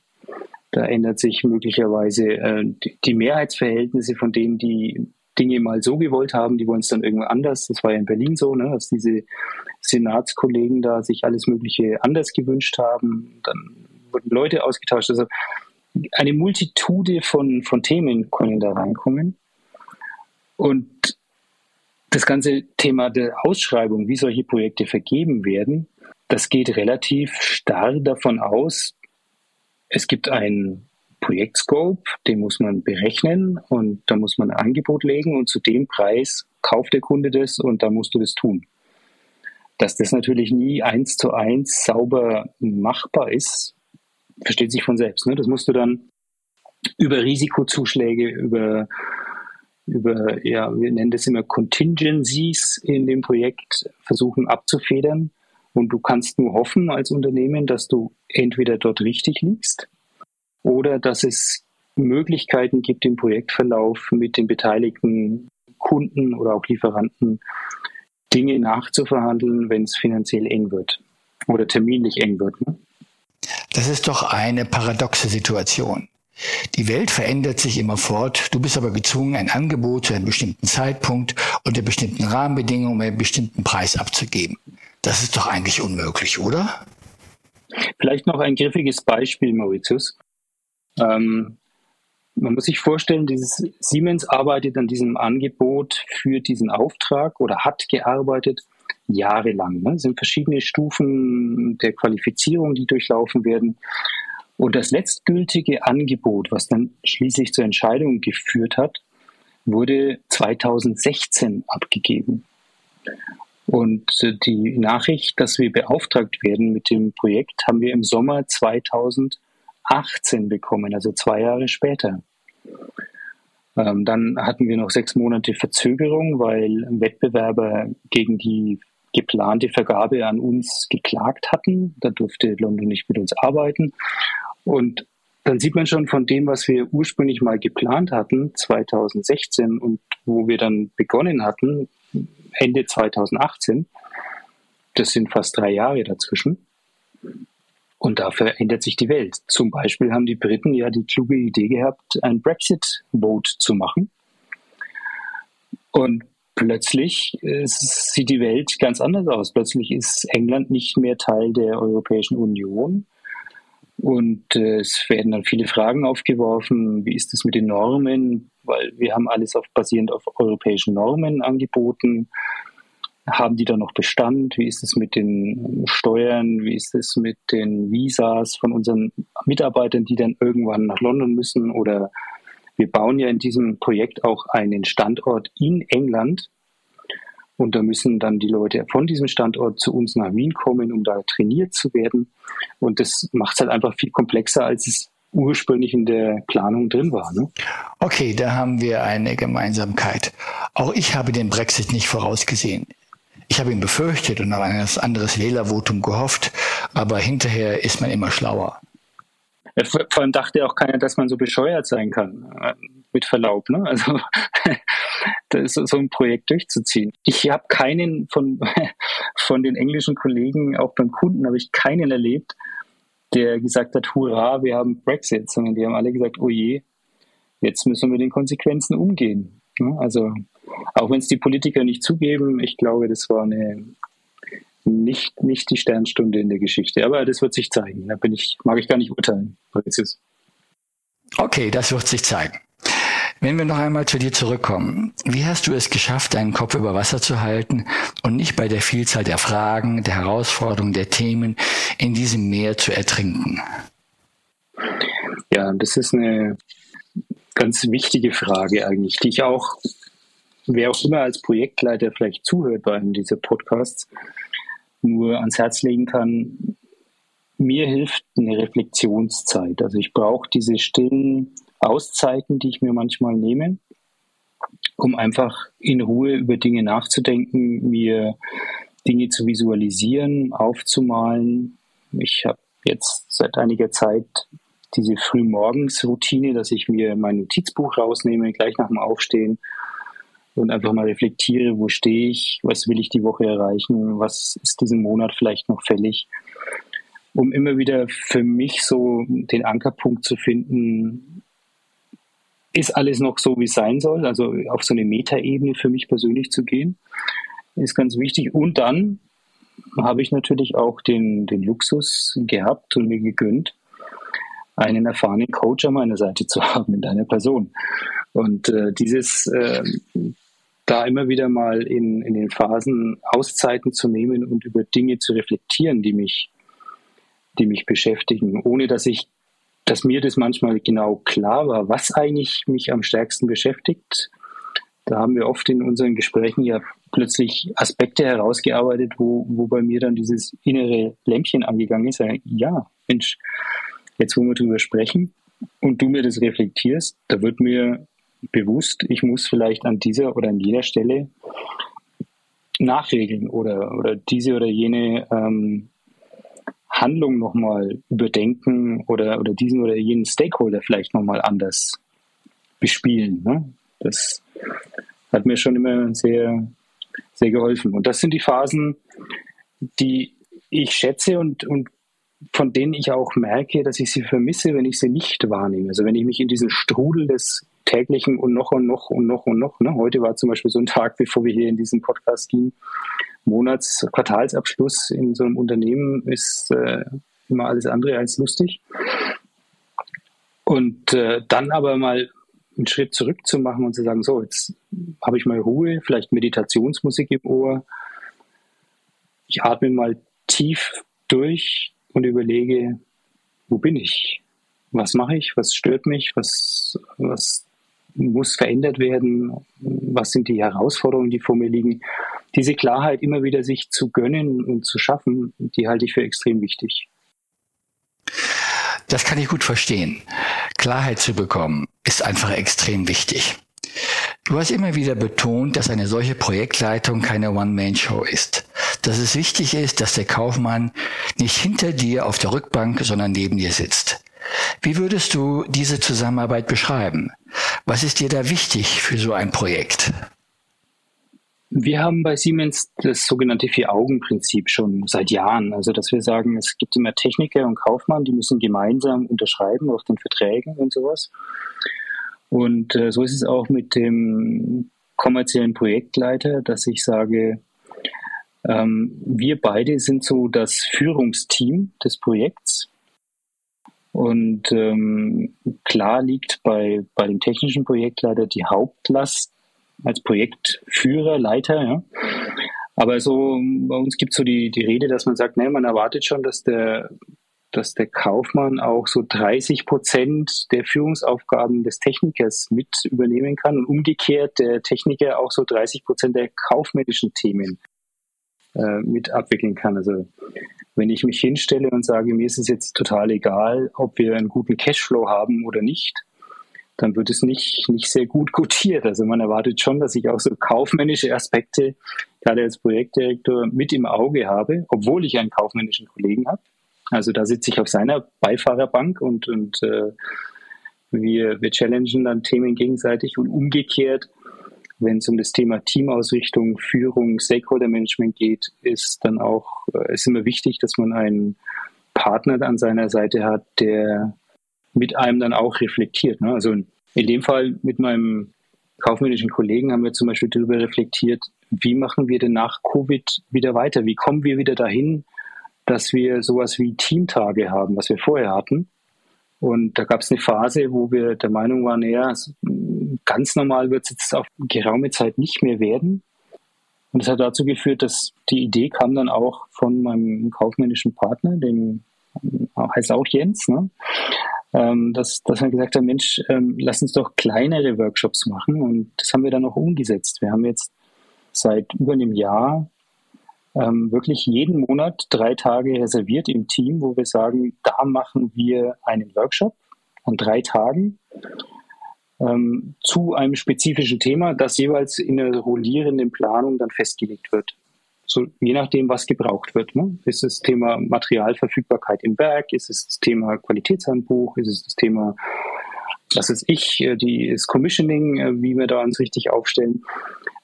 Da ändert sich möglicherweise äh, die, die Mehrheitsverhältnisse von denen, die Dinge mal so gewollt haben, die wollen es dann irgendwo anders. Das war ja in Berlin so, ne, dass diese Senatskollegen da sich alles Mögliche anders gewünscht haben. Dann wurden Leute ausgetauscht. Also eine Multitude von, von Themen können da reinkommen. Und das ganze Thema der Ausschreibung, wie solche Projekte vergeben werden, das geht relativ starr davon aus, es gibt ein Projektscope, den muss man berechnen und da muss man ein Angebot legen und zu dem Preis kauft der Kunde das und da musst du das tun. Dass das natürlich nie eins zu eins sauber machbar ist, versteht sich von selbst. Ne? Das musst du dann über Risikozuschläge, über, über, ja, wir nennen das immer Contingencies in dem Projekt versuchen abzufedern. Und du kannst nur hoffen als Unternehmen, dass du entweder dort richtig liegst oder dass es Möglichkeiten gibt im Projektverlauf mit den beteiligten Kunden oder auch Lieferanten Dinge nachzuverhandeln, wenn es finanziell eng wird oder terminlich eng wird. Ne? Das ist doch eine paradoxe Situation. Die Welt verändert sich immer fort. Du bist aber gezwungen, ein Angebot zu einem bestimmten Zeitpunkt unter bestimmten Rahmenbedingungen um einen bestimmten Preis abzugeben. Das ist doch eigentlich unmöglich, oder? Vielleicht noch ein griffiges Beispiel, Mauritius. Ähm, man muss sich vorstellen, dieses Siemens arbeitet an diesem Angebot für diesen Auftrag oder hat gearbeitet jahrelang. Ne? Es sind verschiedene Stufen der Qualifizierung, die durchlaufen werden. Und das letztgültige Angebot, was dann schließlich zur Entscheidung geführt hat, wurde 2016 abgegeben. Und die Nachricht, dass wir beauftragt werden mit dem Projekt, haben wir im Sommer 2016 18 bekommen, also zwei Jahre später. Ähm, dann hatten wir noch sechs Monate Verzögerung, weil Wettbewerber gegen die geplante Vergabe an uns geklagt hatten. Da durfte London nicht mit uns arbeiten. Und dann sieht man schon von dem, was wir ursprünglich mal geplant hatten, 2016 und wo wir dann begonnen hatten, Ende 2018, das sind fast drei Jahre dazwischen, und da verändert sich die Welt. Zum Beispiel haben die Briten ja die kluge Idee gehabt, ein Brexit-Vote zu machen. Und plötzlich äh, sieht die Welt ganz anders aus. Plötzlich ist England nicht mehr Teil der Europäischen Union. Und äh, es werden dann viele Fragen aufgeworfen. Wie ist es mit den Normen? Weil wir haben alles auf, basierend auf europäischen Normen angeboten. haben die da noch Bestand? Wie ist es mit den Steuern? Wie ist es mit den Visas von unseren Mitarbeitern, die dann irgendwann nach London müssen? Oder wir bauen ja in diesem Projekt auch einen Standort in England. Und da müssen dann die Leute von diesem Standort zu uns nach Wien kommen, um da trainiert zu werden. Und das macht es halt einfach viel komplexer, als es ursprünglich in der Planung drin war. Ne? Okay, da haben wir eine Gemeinsamkeit. Auch ich habe den Brexit nicht vorausgesehen. Ich habe ihn befürchtet und auf ein anderes Wählervotum gehofft, aber hinterher ist man immer schlauer. Vor allem dachte auch keiner, dass man so bescheuert sein kann, mit Verlaub. Ne? Also so ein Projekt durchzuziehen. Ich habe keinen von, von den englischen Kollegen, auch beim Kunden, habe ich keinen erlebt, der gesagt hat, hurra, wir haben Brexit, sondern die haben alle gesagt, oh je, jetzt müssen wir mit den Konsequenzen umgehen. Ne? Also auch wenn es die Politiker nicht zugeben, ich glaube, das war eine nicht, nicht die Sternstunde in der Geschichte. Aber das wird sich zeigen. Da bin ich, mag ich gar nicht urteilen. Okay, das wird sich zeigen. Wenn wir noch einmal zu dir zurückkommen, wie hast du es geschafft, deinen Kopf über Wasser zu halten und nicht bei der Vielzahl der Fragen, der Herausforderungen, der Themen in diesem Meer zu ertrinken? Ja, das ist eine ganz wichtige Frage eigentlich, die ich auch wer auch immer als Projektleiter vielleicht zuhört bei einem dieser Podcasts, nur ans Herz legen kann, mir hilft eine Reflexionszeit. Also ich brauche diese stillen Auszeiten, die ich mir manchmal nehme, um einfach in Ruhe über Dinge nachzudenken, mir Dinge zu visualisieren, aufzumalen. Ich habe jetzt seit einiger Zeit diese Frühmorgens-Routine, dass ich mir mein Notizbuch rausnehme, gleich nach dem Aufstehen und einfach mal reflektiere, wo stehe ich, was will ich die Woche erreichen, was ist diesen Monat vielleicht noch fällig, um immer wieder für mich so den Ankerpunkt zu finden, ist alles noch so, wie es sein soll, also auf so eine Metaebene für mich persönlich zu gehen, ist ganz wichtig. Und dann habe ich natürlich auch den, den Luxus gehabt und mir gegönnt, einen erfahrenen Coach an meiner Seite zu haben in deiner Person. Und äh, dieses äh, da immer wieder mal in, in den Phasen Auszeiten zu nehmen und über Dinge zu reflektieren, die mich, die mich beschäftigen, ohne dass ich, dass mir das manchmal genau klar war, was eigentlich mich am stärksten beschäftigt. Da haben wir oft in unseren Gesprächen ja plötzlich Aspekte herausgearbeitet, wo, wo bei mir dann dieses innere Lämpchen angegangen ist. Ja, Mensch, jetzt wo wir darüber sprechen und du mir das reflektierst, da wird mir bewusst, ich muss vielleicht an dieser oder an jener Stelle nachregeln oder, oder diese oder jene ähm, Handlung nochmal überdenken oder, oder diesen oder jenen Stakeholder vielleicht nochmal anders bespielen. Ne? Das hat mir schon immer sehr, sehr geholfen. Und das sind die Phasen, die ich schätze und, und von denen ich auch merke, dass ich sie vermisse, wenn ich sie nicht wahrnehme. Also wenn ich mich in diesen Strudel des täglichen und noch und noch und noch und noch. Ne? Heute war zum Beispiel so ein Tag, bevor wir hier in diesen Podcast gingen, Monats-, Quartalsabschluss in so einem Unternehmen ist äh, immer alles andere als lustig. Und äh, dann aber mal einen Schritt zurück zu machen und zu sagen, so, jetzt habe ich mal Ruhe, vielleicht Meditationsmusik im Ohr. Ich atme mal tief durch und überlege, wo bin ich? Was mache ich? Was stört mich? Was, was muss verändert werden? Was sind die Herausforderungen, die vor mir liegen? Diese Klarheit immer wieder sich zu gönnen und zu schaffen, die halte ich für extrem wichtig. Das kann ich gut verstehen. Klarheit zu bekommen ist einfach extrem wichtig. Du hast immer wieder betont, dass eine solche Projektleitung keine One-Man-Show ist. Dass es wichtig ist, dass der Kaufmann nicht hinter dir auf der Rückbank, sondern neben dir sitzt. Wie würdest du diese Zusammenarbeit beschreiben? Was ist dir da wichtig für so ein Projekt? Wir haben bei Siemens das sogenannte Vier-Augen-Prinzip schon seit Jahren. Also, dass wir sagen, es gibt immer Techniker und Kaufmann, die müssen gemeinsam unterschreiben auf den Verträgen und sowas. Und äh, so ist es auch mit dem kommerziellen Projektleiter, dass ich sage, ähm, wir beide sind so das Führungsteam des Projekts. Und ähm, klar liegt bei, bei dem technischen Projektleiter die Hauptlast als Projektführer, Leiter. Ja. Aber so bei uns gibt es so die, die Rede, dass man sagt, nee, man erwartet schon, dass der, dass der Kaufmann auch so 30 Prozent der Führungsaufgaben des Technikers mit übernehmen kann und umgekehrt der Techniker auch so 30 Prozent der kaufmännischen Themen äh, mit abwickeln kann. Also wenn ich mich hinstelle und sage, mir ist es jetzt total egal, ob wir einen guten Cashflow haben oder nicht, dann wird es nicht, nicht sehr gut gutiert. Also man erwartet schon, dass ich auch so kaufmännische Aspekte gerade als Projektdirektor mit im Auge habe, obwohl ich einen kaufmännischen Kollegen habe. Also da sitze ich auf seiner Beifahrerbank und, und äh, wir, wir challengen dann Themen gegenseitig und umgekehrt, wenn es um das Thema Teamausrichtung, Führung, Stakeholder-Management geht, ist dann auch, äh, ist immer wichtig, dass man einen Partner an seiner Seite hat, der mit einem dann auch reflektiert. Ne? Also in dem Fall mit meinem kaufmännischen Kollegen haben wir zum Beispiel darüber reflektiert, wie machen wir denn nach Covid wieder weiter? Wie kommen wir wieder dahin, dass wir sowas wie Teamtage haben, was wir vorher hatten? Und da gab es eine Phase, wo wir der Meinung waren, ja, ganz normal wird es jetzt auf geraume Zeit nicht mehr werden. Und das hat dazu geführt, dass die Idee kam dann auch von meinem kaufmännischen Partner, dem heißt auch Jens, ne? Ähm, dass, dass wir gesagt haben, Mensch, ähm, lass uns doch kleinere Workshops machen. Und das haben wir dann auch umgesetzt. Wir haben jetzt seit über einem Jahr ähm, wirklich jeden Monat drei Tage reserviert im Team, wo wir sagen, da machen wir einen Workshop an drei Tagen ähm, zu einem spezifischen Thema, das jeweils in der rollierenden Planung dann festgelegt wird. So, je nachdem, was gebraucht wird. Ne? Ist es Thema Materialverfügbarkeit im Werk? Ist es das Thema Qualitätshandbuch? Ist es das Thema, was ist ich, äh, die, das Commissioning, äh, wie wir da uns richtig aufstellen?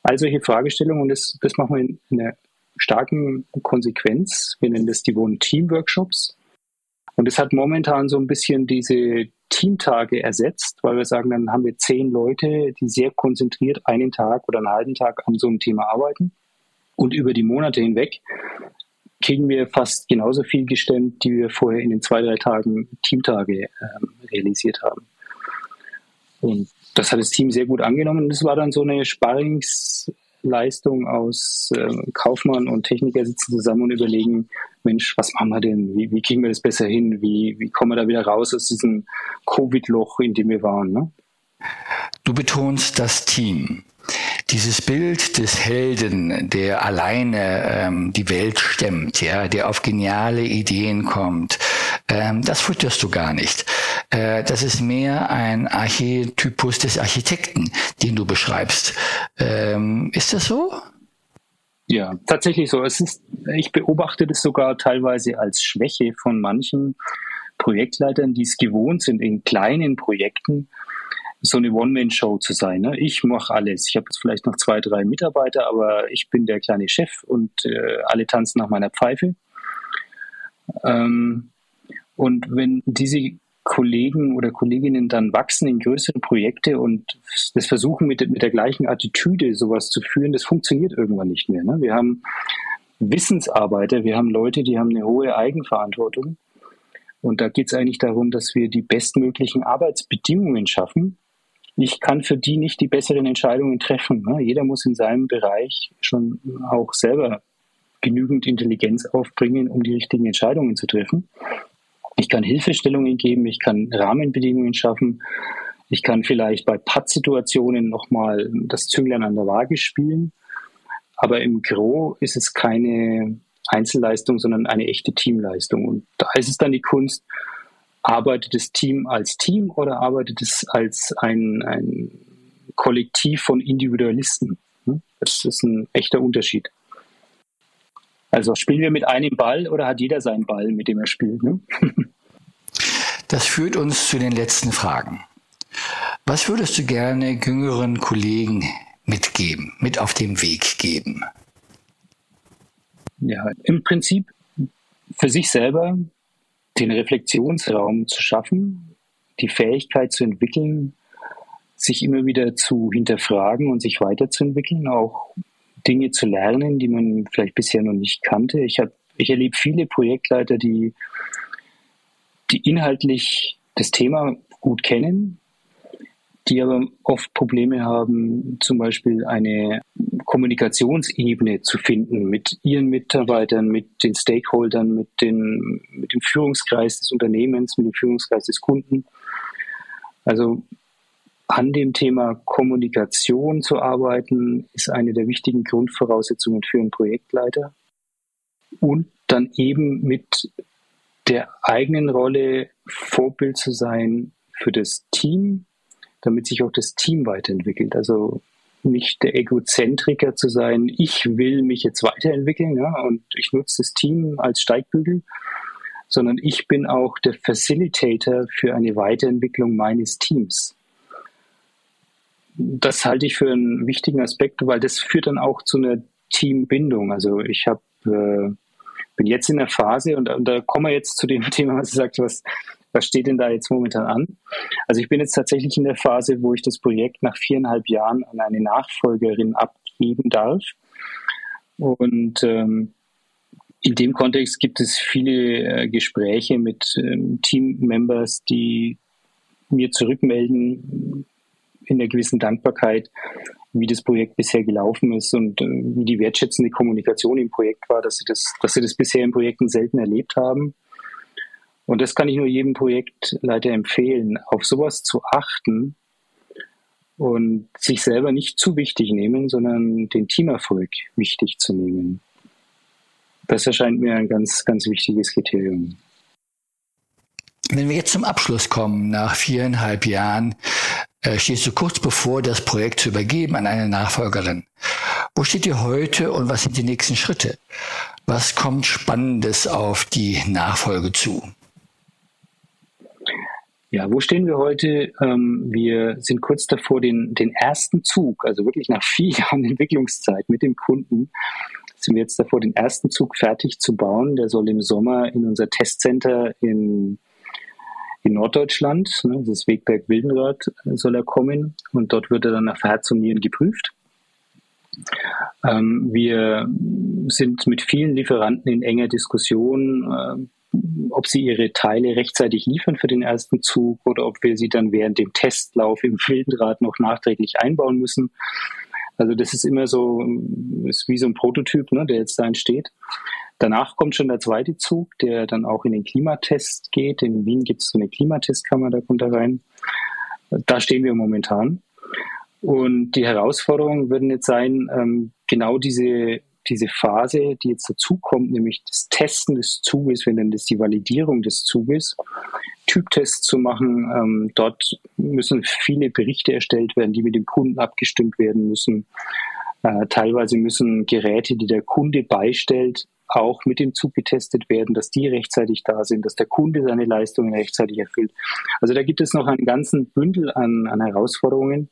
All solche Fragestellungen und das, das machen wir in, in einer starken Konsequenz. Wir nennen das die Wohn-Team-Workshops. Und es hat momentan so ein bisschen diese Teamtage ersetzt, weil wir sagen, dann haben wir zehn Leute, die sehr konzentriert einen Tag oder einen halben Tag an so einem Thema arbeiten. Und über die Monate hinweg kriegen wir fast genauso viel gestemmt, die wir vorher in den zwei, drei Tagen Teamtage ähm, realisiert haben. Und das hat das Team sehr gut angenommen. Es war dann so eine Sparringsleistung aus äh, Kaufmann und Techniker sitzen zusammen und überlegen, Mensch, was machen wir denn? Wie, wie kriegen wir das besser hin? Wie, wie kommen wir da wieder raus aus diesem Covid-Loch, in dem wir waren? Ne? Du betonst das Team. Dieses Bild des Helden, der alleine ähm, die Welt stemmt, ja, der auf geniale Ideen kommt, ähm, das futterst du gar nicht. Äh, das ist mehr ein Archetypus des Architekten, den du beschreibst. Ähm, ist das so? Ja, tatsächlich so. Es ist, ich beobachte das sogar teilweise als Schwäche von manchen Projektleitern, die es gewohnt sind, in kleinen Projekten so eine One-Man-Show zu sein. Ne? Ich mache alles. Ich habe jetzt vielleicht noch zwei, drei Mitarbeiter, aber ich bin der kleine Chef und äh, alle tanzen nach meiner Pfeife. Ähm, und wenn diese Kollegen oder Kolleginnen dann wachsen in größere Projekte und das versuchen mit, mit der gleichen Attitüde sowas zu führen, das funktioniert irgendwann nicht mehr. Ne? Wir haben Wissensarbeiter, wir haben Leute, die haben eine hohe Eigenverantwortung. Und da geht es eigentlich darum, dass wir die bestmöglichen Arbeitsbedingungen schaffen, ich kann für die nicht die besseren Entscheidungen treffen. Ne? Jeder muss in seinem Bereich schon auch selber genügend Intelligenz aufbringen, um die richtigen Entscheidungen zu treffen. Ich kann Hilfestellungen geben, ich kann Rahmenbedingungen schaffen, ich kann vielleicht bei Pattsituationen nochmal das Zünglein an der Waage spielen. Aber im Gro ist es keine Einzelleistung, sondern eine echte Teamleistung. Und da ist es dann die Kunst, arbeitet das Team als Team oder arbeitet es als ein, ein Kollektiv von Individualisten? Hm? Das ist ein echter Unterschied. Also spielen wir mit einem Ball oder hat jeder seinen Ball, mit dem er spielt? Ne? Das führt uns zu den letzten Fragen. Was würdest du gerne jüngeren Kollegen mitgeben, mit auf den Weg geben? Ja, im Prinzip für sich selber den Reflexionsraum zu schaffen, die Fähigkeit zu entwickeln, sich immer wieder zu hinterfragen und sich weiterzuentwickeln, auch Dinge zu lernen, die man vielleicht bisher noch nicht kannte. Ich, hab, ich erlebe viele Projektleiter, die, die inhaltlich das Thema gut kennen, die aber oft Probleme haben, zum Beispiel eine Kommunikationsebene zu finden mit ihren Mitarbeitern, mit den Stakeholdern, mit, den, mit dem Führungskreis des Unternehmens, mit dem Führungskreis des Kunden. Also an dem Thema Kommunikation zu arbeiten, ist eine der wichtigen Grundvoraussetzungen für einen Projektleiter. Und dann eben mit der eigenen Rolle Vorbild zu sein für das Team, damit sich auch das Team weiterentwickelt. Also nicht der Egozentriker zu sein, ich will mich jetzt weiterentwickeln ja, und ich nutze das Team als Steigbügel, sondern ich bin auch der Facilitator für eine Weiterentwicklung meines Teams. Das halte ich für einen wichtigen Aspekt, weil das führt dann auch zu einer Teambindung. Also ich habe äh, bin jetzt in der Phase und, und, da kommen wir jetzt zu dem Thema, was du sagst, was was steht denn da jetzt momentan an? Also ich bin jetzt tatsächlich in der Phase, wo ich das Projekt nach viereinhalb Jahren an eine Nachfolgerin abgeben darf. Und ähm, in dem Kontext gibt es viele äh, Gespräche mit ähm, Team-Members, die mir zurückmelden in der gewissen Dankbarkeit, wie das Projekt bisher gelaufen ist und äh, wie die wertschätzende Kommunikation im Projekt war, dass sie das, dass sie das bisher in Projekten selten erlebt haben. Und das kann ich nur jedem Projektleiter empfehlen, auf sowas zu achten und sich selber nicht zu wichtig nehmen, sondern den Teamerfolg wichtig zu nehmen. Das erscheint mir ein ganz, ganz wichtiges Kriterium. Wenn wir jetzt zum Abschluss kommen, nach viereinhalb Jahren, äh, stehst du kurz bevor, das Projekt zu übergeben an eine Nachfolgerin. Wo steht ihr heute und was sind die nächsten Schritte? Was kommt Spannendes auf die Nachfolge zu? Ja, wo stehen wir heute? Ähm, wir sind kurz davor, den, den ersten Zug, also wirklich nach vier Jahren Entwicklungszeit mit dem Kunden, sind wir jetzt davor, den ersten Zug fertig zu bauen. Der soll im Sommer in unser Testcenter in, in Norddeutschland, ne, das Wegberg Wildenrad, soll er kommen und dort wird er dann nach Herz und Nieren geprüft. Ähm, wir sind mit vielen Lieferanten in enger Diskussion, äh, ob sie ihre Teile rechtzeitig liefern für den ersten Zug oder ob wir sie dann während dem Testlauf im Wildenrad noch nachträglich einbauen müssen. Also das ist immer so, ist wie so ein Prototyp, ne, der jetzt da entsteht. Danach kommt schon der zweite Zug, der dann auch in den Klimatest geht. In Wien gibt es so eine Klimatestkammer, da kommt er rein. Da stehen wir momentan. Und die Herausforderungen würden jetzt sein, ähm, genau diese diese Phase, die jetzt dazukommt, nämlich das Testen des Zuges, wir nennen das die Validierung des Zuges, Typtests zu machen. Ähm, dort müssen viele Berichte erstellt werden, die mit dem Kunden abgestimmt werden müssen. Äh, teilweise müssen Geräte, die der Kunde beistellt, auch mit dem Zug getestet werden, dass die rechtzeitig da sind, dass der Kunde seine Leistungen rechtzeitig erfüllt. Also da gibt es noch einen ganzen Bündel an, an Herausforderungen.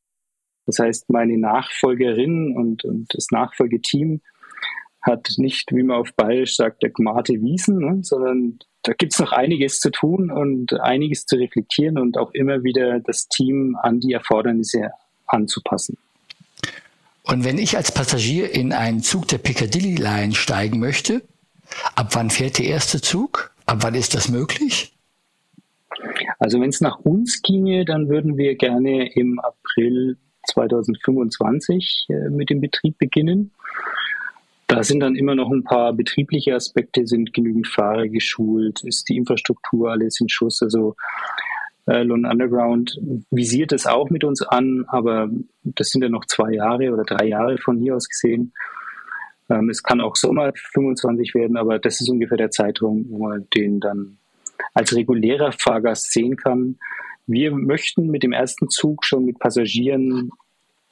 Das heißt, meine Nachfolgerin und, und das Nachfolgeteam hat nicht, wie man auf Bayerisch sagt, der Gmate Wiesen, ne, sondern da gibt es noch einiges zu tun und einiges zu reflektieren und auch immer wieder das Team an die Erfordernisse anzupassen. Und wenn ich als Passagier in einen Zug der Piccadilly Line steigen möchte, ab wann fährt der erste Zug? Ab wann ist das möglich? Also wenn es nach uns ginge, dann würden wir gerne im April 2025 äh, mit dem Betrieb beginnen. Da sind dann immer noch ein paar betriebliche Aspekte, sind genügend Fahrer geschult, ist die Infrastruktur alles in Schuss. Also äh, London Underground visiert es auch mit uns an, aber das sind ja noch zwei Jahre oder drei Jahre von hier aus gesehen. Ähm, es kann auch Sommer 25 werden, aber das ist ungefähr der Zeitraum, wo man den dann als regulärer Fahrgast sehen kann. Wir möchten mit dem ersten Zug schon mit Passagieren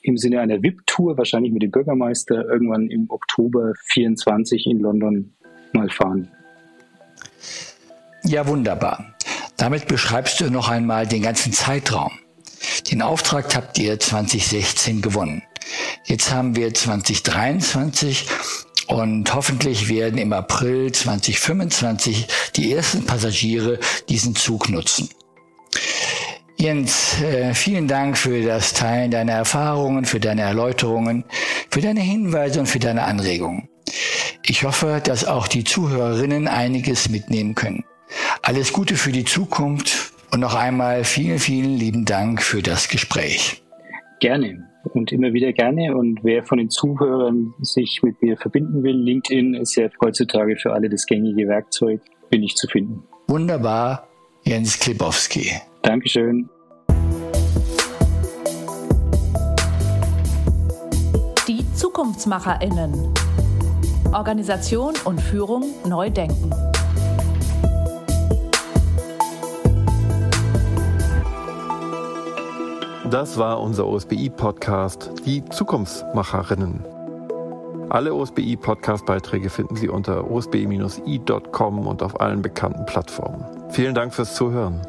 im Sinne einer VIP-Tour, wahrscheinlich mit dem Bürgermeister, irgendwann im Oktober 24 in London mal fahren. Ja, wunderbar. Damit beschreibst du noch einmal den ganzen Zeitraum. Den Auftrag habt ihr 2016 gewonnen. Jetzt haben wir 2023 und hoffentlich werden im April 2025 die ersten Passagiere diesen Zug nutzen. Jens, äh, vielen Dank für das Teilen deiner Erfahrungen, für deine Erläuterungen, für deine Hinweise und für deine Anregungen. Ich hoffe, dass auch die Zuhörerinnen einiges mitnehmen können. Alles Gute für die Zukunft und noch einmal vielen, vielen lieben Dank für das Gespräch. Gerne. und immer wieder gerne. Und wer von den Zuhörern sich mit mir verbinden will, LinkedIn ist ja heutzutage für alle das gängige Werkzeug, bin ich zu finden. Wunderbar, Jens Klebowski. Dankeschön. Die ZukunftsmacherInnen. Organisation und Führung neu denken. Das war unser OSBI-Podcast, die Zukunftsmacherinnen. Alle OSBI-Podcast-Beiträge finden Sie unter osbi-i.com und auf allen bekannten Plattformen. Vielen Dank fürs Zuhören.